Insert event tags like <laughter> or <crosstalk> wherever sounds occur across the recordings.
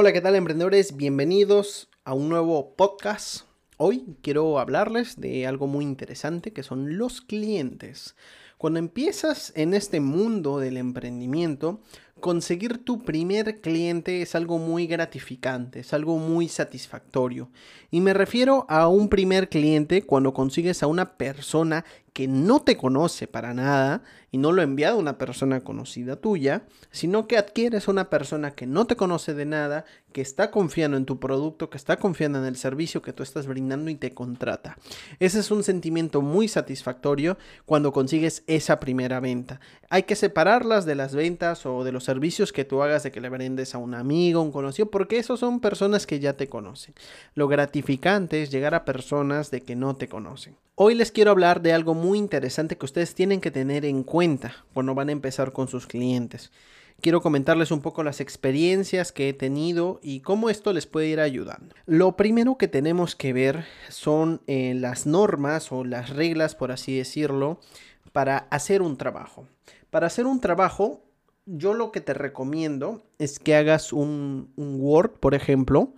Hola, ¿qué tal emprendedores? Bienvenidos a un nuevo podcast. Hoy quiero hablarles de algo muy interesante que son los clientes. Cuando empiezas en este mundo del emprendimiento, conseguir tu primer cliente es algo muy gratificante, es algo muy satisfactorio. Y me refiero a un primer cliente cuando consigues a una persona que no te conoce para nada y no lo ha enviado una persona conocida tuya, sino que adquieres una persona que no te conoce de nada, que está confiando en tu producto, que está confiando en el servicio que tú estás brindando y te contrata. Ese es un sentimiento muy satisfactorio cuando consigues esa primera venta. Hay que separarlas de las ventas o de los servicios que tú hagas de que le vendes a un amigo, un conocido, porque esos son personas que ya te conocen. Lo gratificante es llegar a personas de que no te conocen. Hoy les quiero hablar de algo muy interesante que ustedes tienen que tener en cuenta cuando van a empezar con sus clientes. Quiero comentarles un poco las experiencias que he tenido y cómo esto les puede ir ayudando. Lo primero que tenemos que ver son eh, las normas o las reglas, por así decirlo, para hacer un trabajo. Para hacer un trabajo yo lo que te recomiendo es que hagas un, Word, por ejemplo,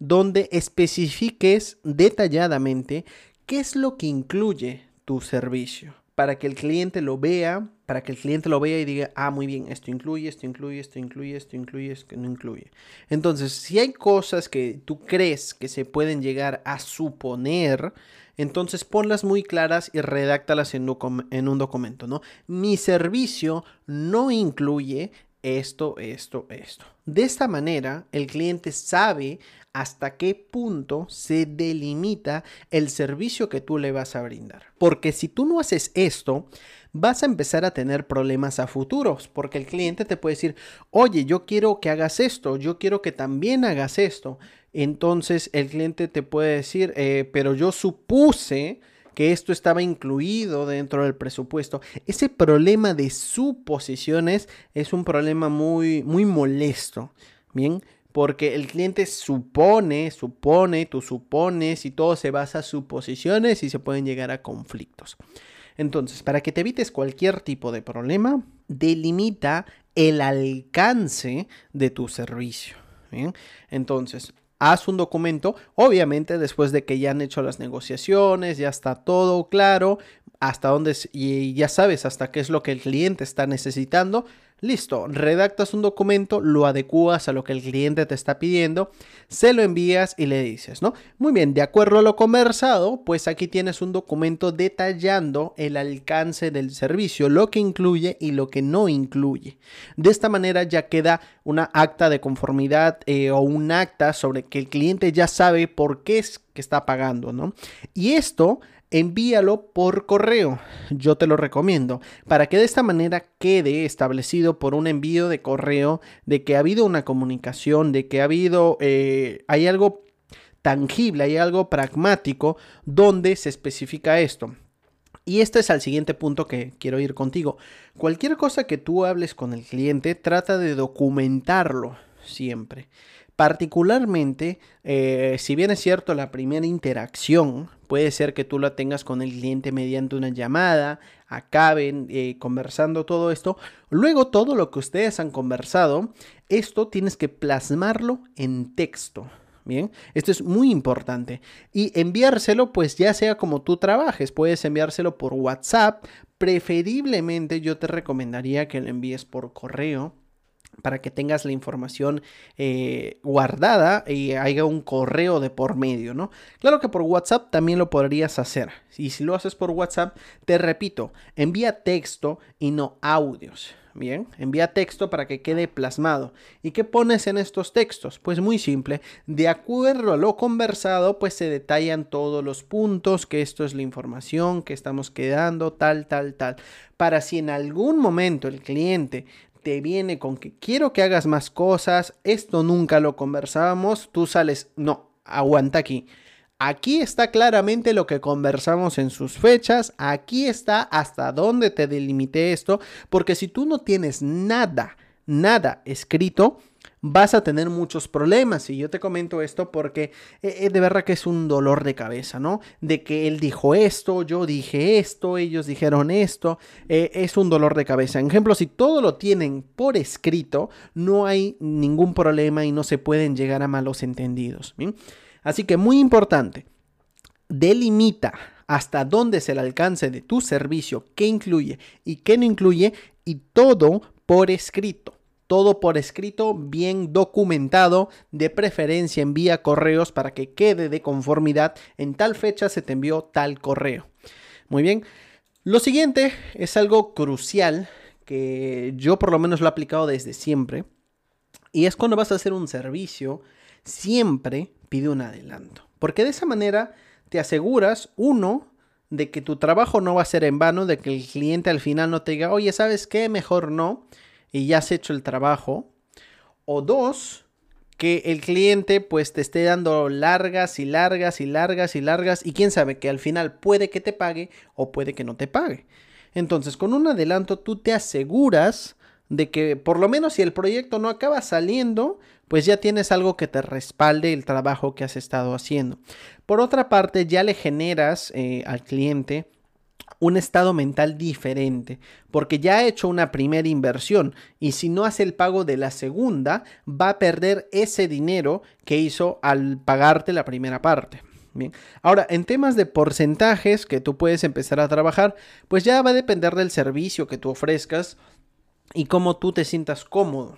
donde especifiques detalladamente qué es lo que incluye tu servicio para que el cliente lo vea, para que el cliente lo vea y diga, ah, muy bien, esto incluye, esto incluye, esto incluye, esto incluye, esto no incluye. Entonces, si hay cosas que tú crees que se pueden llegar a suponer, entonces ponlas muy claras y redáctalas en, en un documento, ¿no? Mi servicio no incluye esto, esto, esto. De esta manera, el cliente sabe hasta qué punto se delimita el servicio que tú le vas a brindar. Porque si tú no haces esto, vas a empezar a tener problemas a futuros, porque el cliente te puede decir, oye, yo quiero que hagas esto, yo quiero que también hagas esto, entonces el cliente te puede decir, eh, pero yo supuse que esto estaba incluido dentro del presupuesto. Ese problema de suposiciones es un problema muy, muy molesto. Bien, porque el cliente supone, supone, tú supones y todo se basa en suposiciones y se pueden llegar a conflictos. Entonces, para que te evites cualquier tipo de problema, delimita el alcance de tu servicio. ¿bien? Entonces, haz un documento, obviamente después de que ya han hecho las negociaciones, ya está todo claro, hasta dónde y ya sabes hasta qué es lo que el cliente está necesitando, Listo, redactas un documento, lo adecuas a lo que el cliente te está pidiendo, se lo envías y le dices, ¿no? Muy bien, de acuerdo a lo conversado, pues aquí tienes un documento detallando el alcance del servicio, lo que incluye y lo que no incluye. De esta manera ya queda una acta de conformidad eh, o un acta sobre que el cliente ya sabe por qué es que está pagando, ¿no? Y esto envíalo por correo. Yo te lo recomiendo para que de esta manera quede establecido por un envío de correo de que ha habido una comunicación, de que ha habido, eh, hay algo tangible, hay algo pragmático donde se especifica esto. Y este es el siguiente punto que quiero ir contigo. Cualquier cosa que tú hables con el cliente, trata de documentarlo siempre. Particularmente, eh, si bien es cierto la primera interacción, puede ser que tú la tengas con el cliente mediante una llamada, acaben eh, conversando todo esto, luego todo lo que ustedes han conversado, esto tienes que plasmarlo en texto. Bien, esto es muy importante. Y enviárselo, pues ya sea como tú trabajes, puedes enviárselo por WhatsApp. Preferiblemente yo te recomendaría que lo envíes por correo para que tengas la información eh, guardada y haya un correo de por medio, ¿no? Claro que por WhatsApp también lo podrías hacer. Y si lo haces por WhatsApp, te repito, envía texto y no audios. Bien, envía texto para que quede plasmado. ¿Y qué pones en estos textos? Pues muy simple, de acuerdo a lo conversado, pues se detallan todos los puntos, que esto es la información que estamos quedando, tal, tal, tal. Para si en algún momento el cliente te viene con que quiero que hagas más cosas, esto nunca lo conversábamos, tú sales, no, aguanta aquí. Aquí está claramente lo que conversamos en sus fechas, aquí está hasta dónde te delimité esto, porque si tú no tienes nada, nada escrito, vas a tener muchos problemas. Y yo te comento esto porque eh, eh, de verdad que es un dolor de cabeza, ¿no? De que él dijo esto, yo dije esto, ellos dijeron esto. Eh, es un dolor de cabeza. En ejemplo, si todo lo tienen por escrito, no hay ningún problema y no se pueden llegar a malos entendidos. Así que muy importante, delimita hasta dónde es el alcance de tu servicio, qué incluye y qué no incluye, y todo por escrito todo por escrito, bien documentado, de preferencia envía correos para que quede de conformidad. En tal fecha se te envió tal correo. Muy bien. Lo siguiente es algo crucial que yo por lo menos lo he aplicado desde siempre. Y es cuando vas a hacer un servicio, siempre pide un adelanto. Porque de esa manera te aseguras, uno, de que tu trabajo no va a ser en vano, de que el cliente al final no te diga, oye, ¿sabes qué? Mejor no y ya has hecho el trabajo. O dos, que el cliente pues te esté dando largas y largas y largas y largas y quién sabe que al final puede que te pague o puede que no te pague. Entonces con un adelanto tú te aseguras de que por lo menos si el proyecto no acaba saliendo, pues ya tienes algo que te respalde el trabajo que has estado haciendo. Por otra parte, ya le generas eh, al cliente un estado mental diferente, porque ya ha hecho una primera inversión y si no hace el pago de la segunda, va a perder ese dinero que hizo al pagarte la primera parte. Bien. Ahora, en temas de porcentajes que tú puedes empezar a trabajar, pues ya va a depender del servicio que tú ofrezcas y cómo tú te sientas cómodo.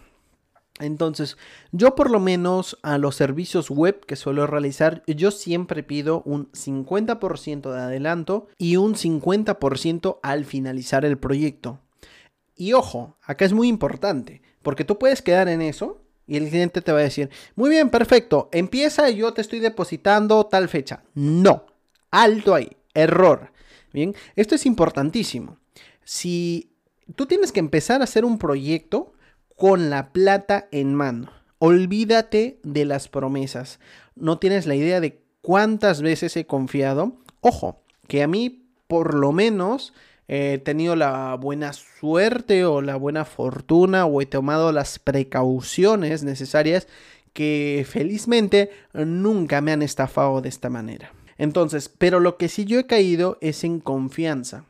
Entonces, yo por lo menos a los servicios web que suelo realizar, yo siempre pido un 50% de adelanto y un 50% al finalizar el proyecto. Y ojo, acá es muy importante, porque tú puedes quedar en eso y el cliente te va a decir, muy bien, perfecto, empieza y yo te estoy depositando tal fecha. No, alto ahí, error. Bien, esto es importantísimo. Si tú tienes que empezar a hacer un proyecto, con la plata en mano. Olvídate de las promesas. No tienes la idea de cuántas veces he confiado. Ojo, que a mí por lo menos he tenido la buena suerte o la buena fortuna o he tomado las precauciones necesarias que felizmente nunca me han estafado de esta manera. Entonces, pero lo que sí yo he caído es en confianza.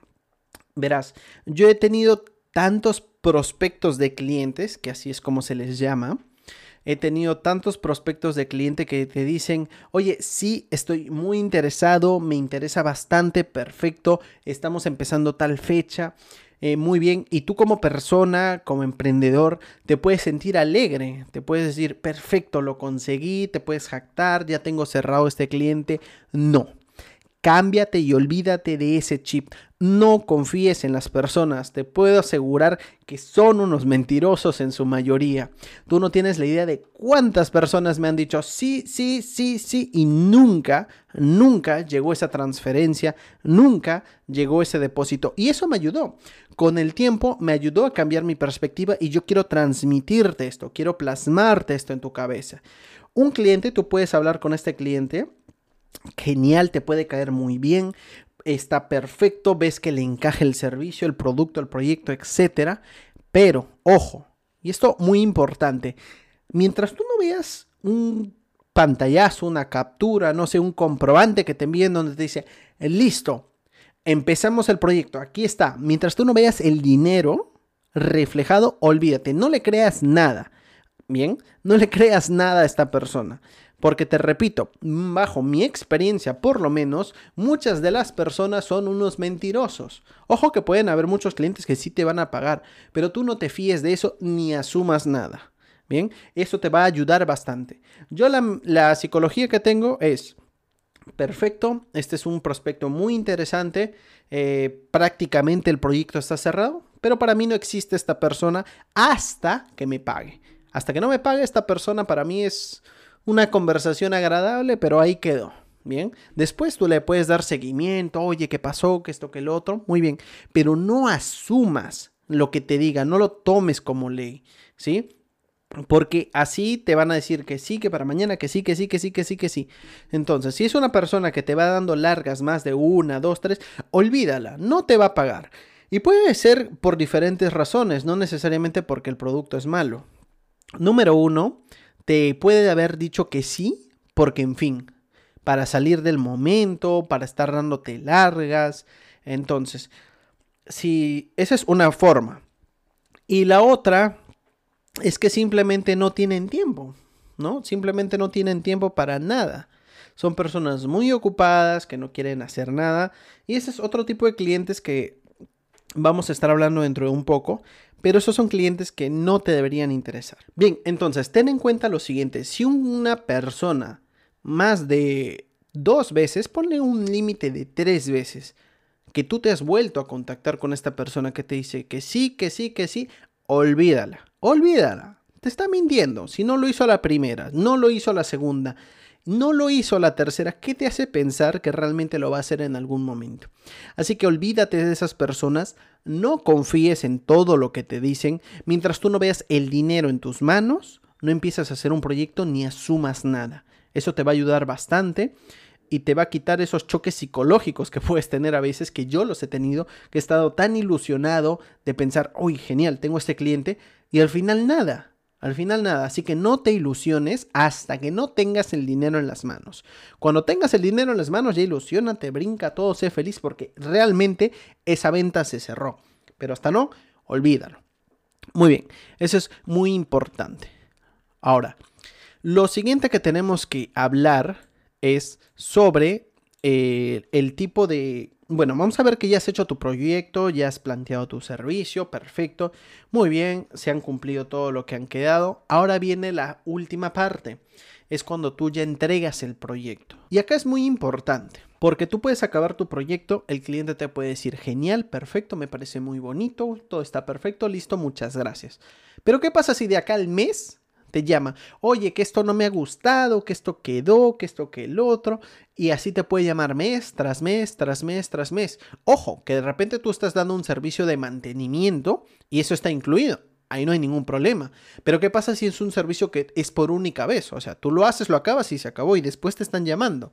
Verás, yo he tenido tantos prospectos de clientes, que así es como se les llama. He tenido tantos prospectos de cliente que te dicen, oye, sí, estoy muy interesado, me interesa bastante, perfecto, estamos empezando tal fecha, eh, muy bien, y tú como persona, como emprendedor, te puedes sentir alegre, te puedes decir, perfecto, lo conseguí, te puedes jactar, ya tengo cerrado este cliente. No, Cámbiate y olvídate de ese chip. No confíes en las personas. Te puedo asegurar que son unos mentirosos en su mayoría. Tú no tienes la idea de cuántas personas me han dicho sí, sí, sí, sí y nunca, nunca llegó esa transferencia, nunca llegó ese depósito. Y eso me ayudó. Con el tiempo me ayudó a cambiar mi perspectiva y yo quiero transmitirte esto, quiero plasmarte esto en tu cabeza. Un cliente, tú puedes hablar con este cliente genial, te puede caer muy bien, está perfecto, ves que le encaja el servicio, el producto, el proyecto, etcétera. Pero, ojo, y esto muy importante, mientras tú no veas un pantallazo, una captura, no sé, un comprobante que te envíen donde te dice, listo, empezamos el proyecto, aquí está. Mientras tú no veas el dinero reflejado, olvídate, no le creas nada. Bien, no le creas nada a esta persona. Porque te repito, bajo mi experiencia por lo menos, muchas de las personas son unos mentirosos. Ojo que pueden haber muchos clientes que sí te van a pagar, pero tú no te fíes de eso ni asumas nada. Bien, eso te va a ayudar bastante. Yo la, psicología que tengo es, perfecto, este es un prospecto muy interesante, eh, prácticamente el proyecto está cerrado, pero para mí no existe esta persona hasta que me pague. Hasta que no me pague esta persona para mí es una conversación agradable, pero ahí quedó. Bien, después tú le puedes dar seguimiento, oye, ¿qué pasó? ¿Qué esto? ¿Qué lo otro? Muy bien, pero no asumas lo que te diga, no lo tomes como ley, ¿sí? Porque así te van a decir que sí, que para mañana, que sí, que sí, que sí, que sí, que sí. Entonces, si es una persona que te va dando largas más de una, dos, tres, olvídala, no te va a pagar. Y puede ser por diferentes razones, no necesariamente porque el producto es malo. Número uno, te puede haber dicho que sí, porque en fin, para salir del momento, para estar dándote largas. Entonces, si esa es una forma. Y la otra es que simplemente no tienen tiempo, ¿no? Simplemente no tienen tiempo para nada. Son personas muy ocupadas que no quieren hacer nada. Y ese es otro tipo de clientes que vamos a estar hablando dentro de un poco. Pero esos son clientes que no te deberían interesar. Bien, entonces ten en cuenta lo siguiente. Si una persona más de dos veces, ponle un límite de tres veces, que tú te has vuelto a contactar con esta persona que te dice que sí, que sí, que sí, olvídala, olvídala. Te está mintiendo. Si no lo hizo la primera, no lo hizo la segunda, no lo hizo la tercera, ¿qué te hace pensar que realmente lo va a hacer en algún momento? Así que olvídate de esas personas, no confíes en todo lo que te dicen, mientras tú no veas el dinero en tus manos, no empiezas a hacer un proyecto ni asumas nada. Eso te va a ayudar bastante y te va a quitar esos choques psicológicos que <laughs> puedes tener a veces, que yo los he tenido, que he estado tan ilusionado de pensar, uy, genial, tengo este cliente, y al final nada. Al final nada, así que no te ilusiones hasta que no tengas el dinero en las manos. Cuando tengas el dinero en las manos ya ilusionate, brinca todo, sé feliz porque realmente esa venta se cerró. Pero hasta no, olvídalo. Muy bien, eso es muy importante. Ahora, lo siguiente que tenemos que hablar es sobre eh, el tipo de bueno, vamos a ver que ya has hecho tu proyecto, ya has planteado tu servicio, perfecto. Muy bien, se han cumplido todo lo que han quedado. Ahora viene la última parte. Es cuando tú ya entregas el proyecto. Y acá es muy importante, porque tú puedes acabar tu proyecto, el cliente te puede decir, genial, perfecto, me parece muy bonito, todo está perfecto, listo, muchas gracias. Pero ¿qué pasa si de acá al mes te llama, oye, que esto no me ha gustado, que esto quedó, que esto que el otro, y así te puede llamar mes tras mes, tras mes, tras mes. Ojo, que de repente tú estás dando un servicio de mantenimiento y eso está incluido. Ahí no hay ningún problema. Pero ¿qué pasa si es un servicio que es por única vez? O sea, tú lo haces, lo acabas y se acabó y después te están llamando.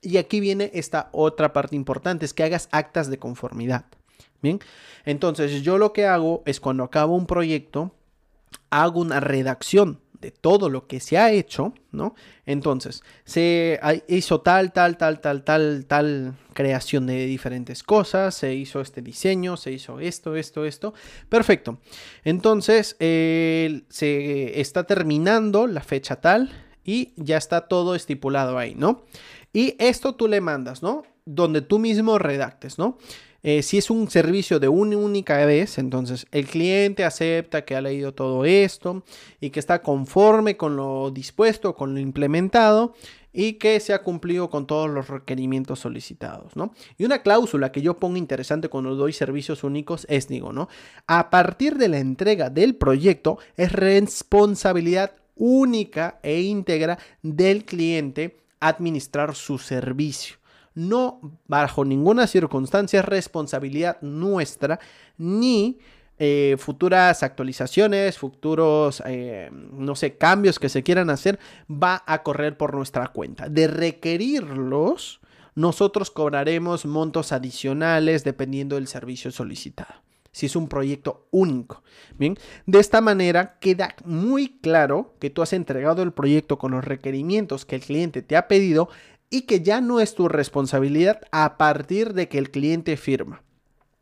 Y aquí viene esta otra parte importante, es que hagas actas de conformidad. Bien, entonces yo lo que hago es cuando acabo un proyecto, hago una redacción de todo lo que se ha hecho, ¿no? Entonces, se hizo tal, tal, tal, tal, tal, tal creación de diferentes cosas, se hizo este diseño, se hizo esto, esto, esto. Perfecto. Entonces, se está terminando la fecha tal y ya está todo estipulado ahí, ¿no? Y esto tú le mandas, ¿no? Donde tú mismo redactes, ¿no? Eh, si es un servicio de una única vez, entonces el cliente acepta que ha leído todo esto y que está conforme con lo dispuesto, con lo implementado y que se ha cumplido con todos los requerimientos solicitados, ¿no? Y una cláusula que yo pongo interesante cuando doy servicios únicos es, digo, ¿no? A partir de la entrega del proyecto es responsabilidad única e íntegra del cliente administrar su servicio no bajo ninguna circunstancia es responsabilidad nuestra ni eh, futuras actualizaciones, futuros, eh, no sé, cambios que se quieran hacer, va a correr por nuestra cuenta. De requerirlos, nosotros cobraremos montos adicionales dependiendo del servicio solicitado. Si es un proyecto único. Bien, de esta manera queda muy claro que tú has entregado el proyecto con los requerimientos que el cliente te ha pedido y que ya no es tu responsabilidad a partir de que el cliente firma.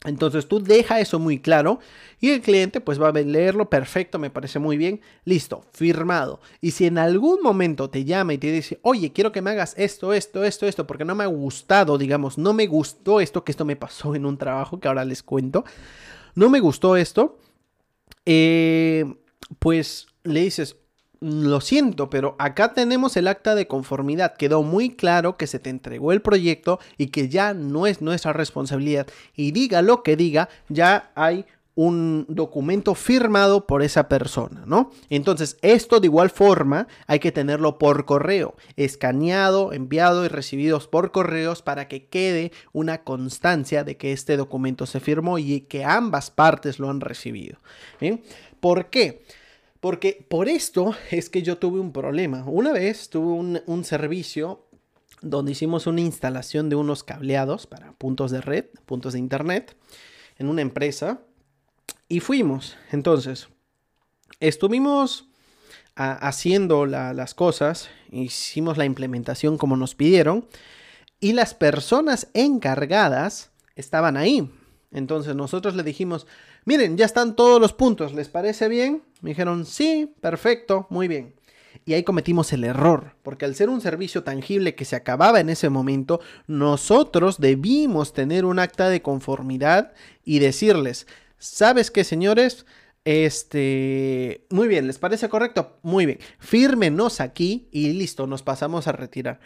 Entonces tú deja eso muy claro y el cliente pues va a leerlo, perfecto, me parece muy bien, listo, firmado. Y si en algún momento te llama y te dice, oye, quiero que me hagas esto, esto, esto, esto, porque no me ha gustado, digamos, no me gustó esto, que esto me pasó en un trabajo que ahora les cuento, no me gustó esto, eh, pues le dices, lo siento, pero acá tenemos el acta de conformidad. Quedó muy claro que se te entregó el proyecto y que ya no es nuestra responsabilidad. Y diga lo que diga, ya hay un documento firmado por esa persona, ¿no? Entonces, esto de igual forma hay que tenerlo por correo, escaneado, enviado y recibidos por correos para que quede una constancia de que este documento se firmó y que ambas partes lo han recibido. ¿Por qué? Porque por esto es que yo tuve un problema. Una vez tuve un, servicio donde hicimos una instalación de unos cableados para puntos de red, puntos de internet, en una empresa. Y fuimos. Entonces, estuvimos haciendo las cosas, hicimos la implementación como nos pidieron y las personas encargadas estaban ahí. Entonces nosotros le dijimos, miren, ya están todos los puntos, ¿les parece bien? Me dijeron, sí, perfecto, muy bien. Y ahí cometimos el error, porque al ser un servicio tangible que se acababa en ese momento, nosotros debimos tener un acta de conformidad y decirles, ¿sabes qué, señores? Este, muy bien, ¿les parece correcto? Muy bien, fírmenos aquí y listo, nos pasamos a retirar.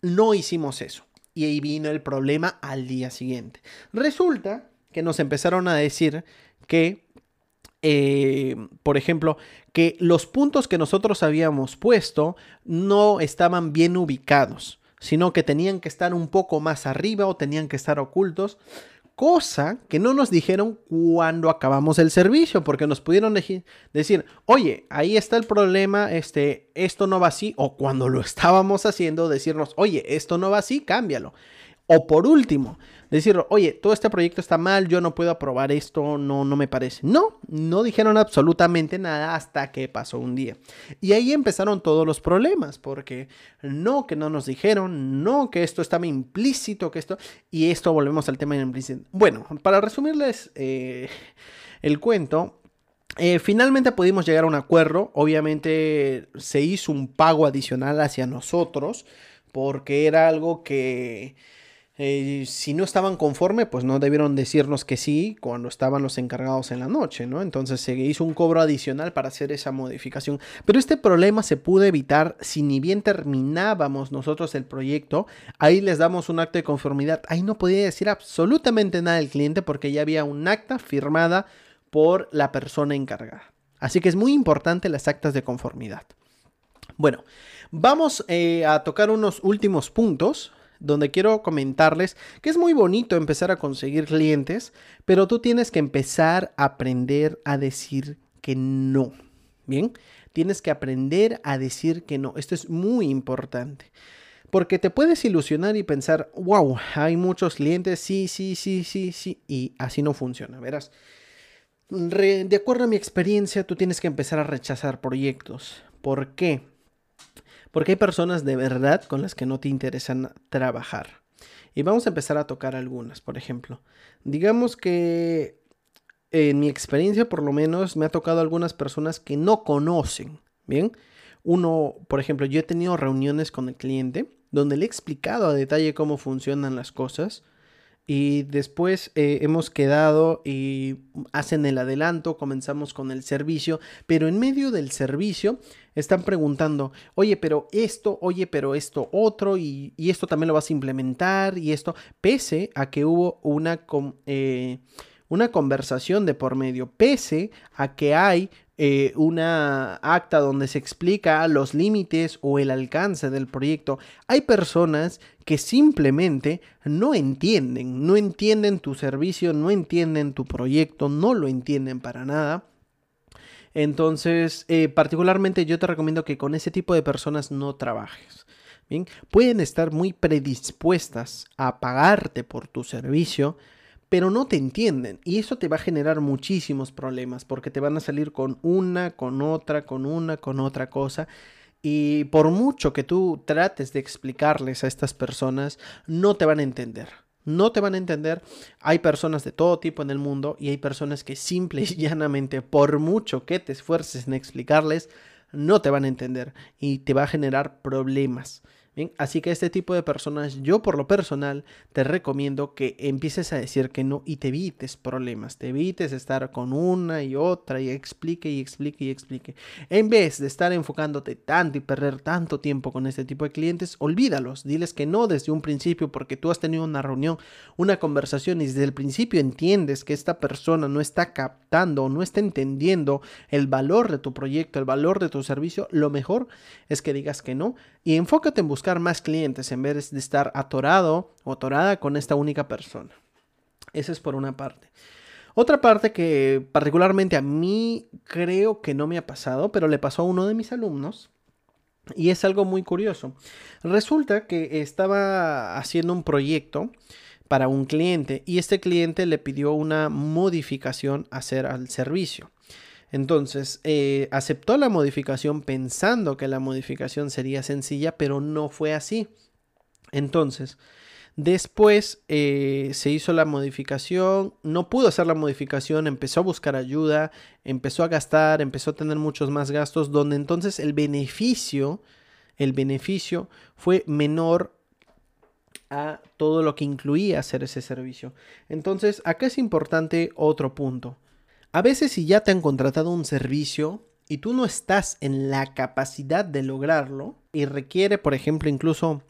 No hicimos eso. Y ahí vino el problema al día siguiente. Resulta que nos empezaron a decir que eh, por ejemplo, que los puntos que nosotros habíamos puesto no estaban bien ubicados, sino que tenían que estar un poco más arriba o tenían que estar ocultos, cosa que no nos dijeron cuando acabamos el servicio, porque nos pudieron decir, oye, ahí está el problema, este, esto no va así, o cuando lo <laughs> estábamos haciendo, decirnos, oye, esto no va así, cámbialo. O por último, decir, oye, todo este proyecto está mal, yo no puedo aprobar esto, no, no me parece. No, no dijeron absolutamente nada hasta que pasó un día. Y ahí empezaron todos los problemas, porque no, que no nos dijeron, no, que esto estaba implícito, que esto, y esto volvemos al tema implícito. Bueno, para resumirles eh, el cuento, eh, finalmente pudimos llegar a un acuerdo. Obviamente se hizo un pago adicional hacia nosotros porque era algo que eh, si no estaban conforme, pues no debieron decirnos que sí cuando estaban los encargados en la noche, ¿no? Entonces se hizo un cobro adicional para hacer esa modificación. Pero este problema se pudo evitar si ni bien terminábamos nosotros el proyecto, ahí les damos un acta de conformidad. Ahí no podía decir absolutamente nada el cliente porque ya había un acta firmada por la persona encargada. Así que es muy importante las actas de conformidad. Bueno, vamos eh, a tocar unos últimos puntos donde quiero comentarles que es muy bonito empezar a conseguir clientes, pero tú tienes que empezar a aprender a decir que no. Bien, tienes que aprender a decir que no. Esto es muy importante. Porque te puedes ilusionar y pensar, wow, hay muchos clientes, sí, sí, sí, sí, sí, y así no funciona, verás. de acuerdo a mi experiencia, tú tienes que empezar a rechazar proyectos. ¿Por qué? Porque hay personas de verdad con las que no te interesan trabajar. Y vamos a empezar a tocar algunas, por ejemplo. Digamos que en mi experiencia por lo menos me ha tocado algunas personas que no conocen, ¿bien? Uno, por ejemplo, yo he tenido reuniones con el cliente donde le he explicado a detalle cómo funcionan las cosas y después eh, hemos quedado y hacen el adelanto, comenzamos con el servicio, pero en medio del servicio están preguntando, oye, pero esto, oye, pero esto otro, y, esto también lo vas a implementar, y esto, pese a que hubo una, eh, una conversación de por medio, pese a que hay eh, una acta donde se explica los límites o el alcance del proyecto, hay personas que simplemente no entienden, no entienden tu servicio, no entienden tu proyecto, no lo entienden para nada. Entonces, eh, particularmente yo te recomiendo que con ese tipo de personas no trabajes. Bien, pueden estar muy predispuestas a pagarte por tu servicio, pero no te entienden y eso te va a generar muchísimos problemas porque te van a salir con una, con otra, con una, con otra cosa. Y por mucho que tú trates de explicarles a estas personas, no te van a entender. No te van a entender. Hay personas de todo tipo en el mundo y hay personas que simple y <laughs> llanamente, por mucho que te esfuerces en explicarles, no te van a entender y te va a generar problemas así que este tipo de personas, yo por lo personal te recomiendo que empieces a decir que no y te evites problemas, te evites estar con una y otra y explique y explique y explique. En vez de estar enfocándote tanto y perder tanto tiempo con este tipo de clientes, olvídalos, diles que no desde un principio porque tú has tenido una reunión, una conversación y desde el principio entiendes que esta persona no está captando no está entendiendo el valor de tu proyecto, el valor de tu servicio, lo mejor es que digas que no y enfócate en buscar más clientes en vez de estar atorado o atorada con esta única persona. Esa es por una parte. Otra parte que particularmente a mí creo que no me ha pasado, pero le pasó a uno de mis alumnos. Y es algo muy curioso. Resulta que estaba haciendo un proyecto para un cliente y este cliente le pidió una modificación hacer al servicio. Entonces, eh, aceptó la modificación pensando que la modificación sería sencilla, pero no fue así. Entonces, después eh, se hizo la modificación, no pudo hacer la modificación, empezó a buscar ayuda, empezó a gastar, empezó a tener muchos más gastos, donde entonces el beneficio, el beneficio fue menor a todo lo que incluía hacer ese servicio. Entonces, acá es importante otro punto. A veces si ya te han contratado un servicio y tú no estás en la capacidad de lograrlo y requiere, por ejemplo, incluso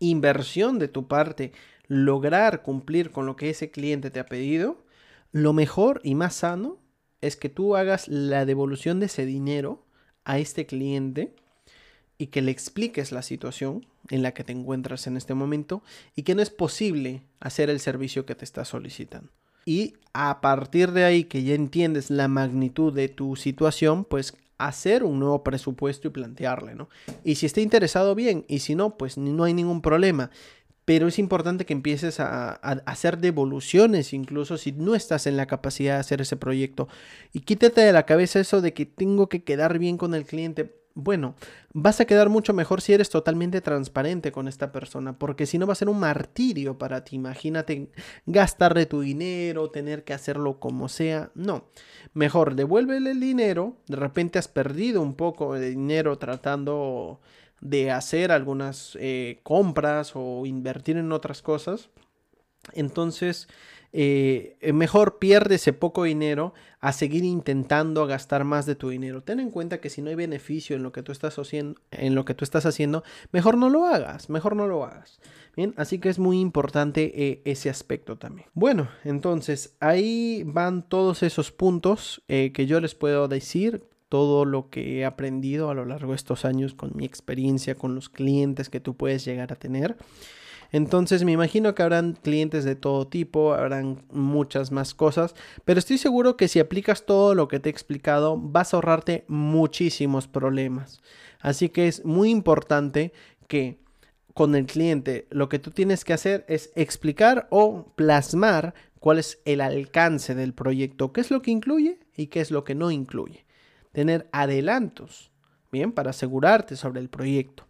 inversión de tu parte, lograr cumplir con lo que ese cliente te ha pedido, lo mejor y más sano es que tú hagas la devolución de ese dinero a este cliente y que le expliques la situación en la que te encuentras en este momento y que no es posible hacer el servicio que te está solicitando. Y a partir de ahí que ya entiendes la magnitud de tu situación, pues hacer un nuevo presupuesto y plantearle, ¿no? Y si está interesado, bien, y si no, pues no hay ningún problema. Pero es importante que empieces a, a, hacer devoluciones, incluso si no estás en la capacidad de hacer ese proyecto. Y quítate de la cabeza eso de que tengo que quedar bien con el cliente bueno, vas a quedar mucho mejor si eres totalmente transparente con esta persona, porque si no va a ser un martirio para ti. Imagínate gastarle tu dinero, tener que hacerlo como sea. No, mejor devuélvele el dinero. De repente has perdido un poco de dinero tratando de hacer algunas eh, compras o invertir en otras cosas. Entonces, eh, mejor pierde ese poco dinero a seguir intentando gastar más de tu dinero. Ten en cuenta que si no hay beneficio en lo que tú estás haciendo, en lo que tú estás haciendo, mejor no lo hagas, mejor no lo hagas. Bien, así que es muy importante eh, ese aspecto también. Bueno, entonces ahí van todos esos puntos eh, que yo les puedo decir todo lo que he aprendido a lo largo de estos años con mi experiencia, con los clientes que tú puedes llegar a tener. Entonces me imagino que habrán clientes de todo tipo, habrán muchas más cosas, pero estoy seguro que si aplicas todo lo que te he explicado vas a ahorrarte muchísimos problemas. Así que es muy importante que con el cliente lo que tú tienes que hacer es explicar o plasmar cuál es el alcance del proyecto, qué es lo que incluye y qué es lo que no incluye. Tener adelantos, bien, para asegurarte sobre el proyecto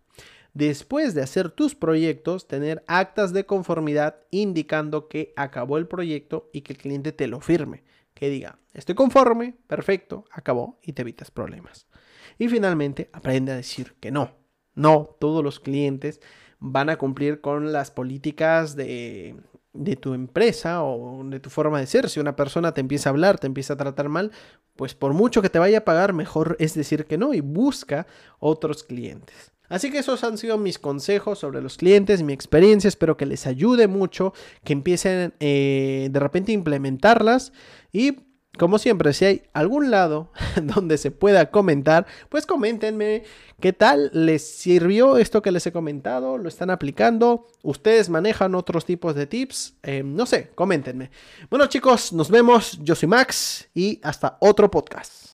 después de hacer tus proyectos, tener actas de conformidad indicando que acabó el proyecto y que el cliente te lo firme. Que diga, estoy conforme, perfecto, acabó y te evitas problemas. Y finalmente, aprende a decir que no. No, todos los clientes van a cumplir con las políticas de, de tu empresa o de tu forma de ser. Si una persona te empieza a hablar, te empieza a tratar mal, pues por mucho que te vaya a pagar, mejor es decir que no y busca otros clientes. Así que esos han sido mis consejos sobre los clientes, mi experiencia. Espero que les ayude mucho, que empiecen eh, de repente a implementarlas y como siempre, si hay algún lado <laughs> donde se pueda comentar, pues coméntenme qué tal les sirvió esto que les he comentado, lo están aplicando, ustedes manejan otros tipos de tips, eh, no sé, coméntenme. Bueno chicos, nos vemos, yo soy Max y hasta otro podcast.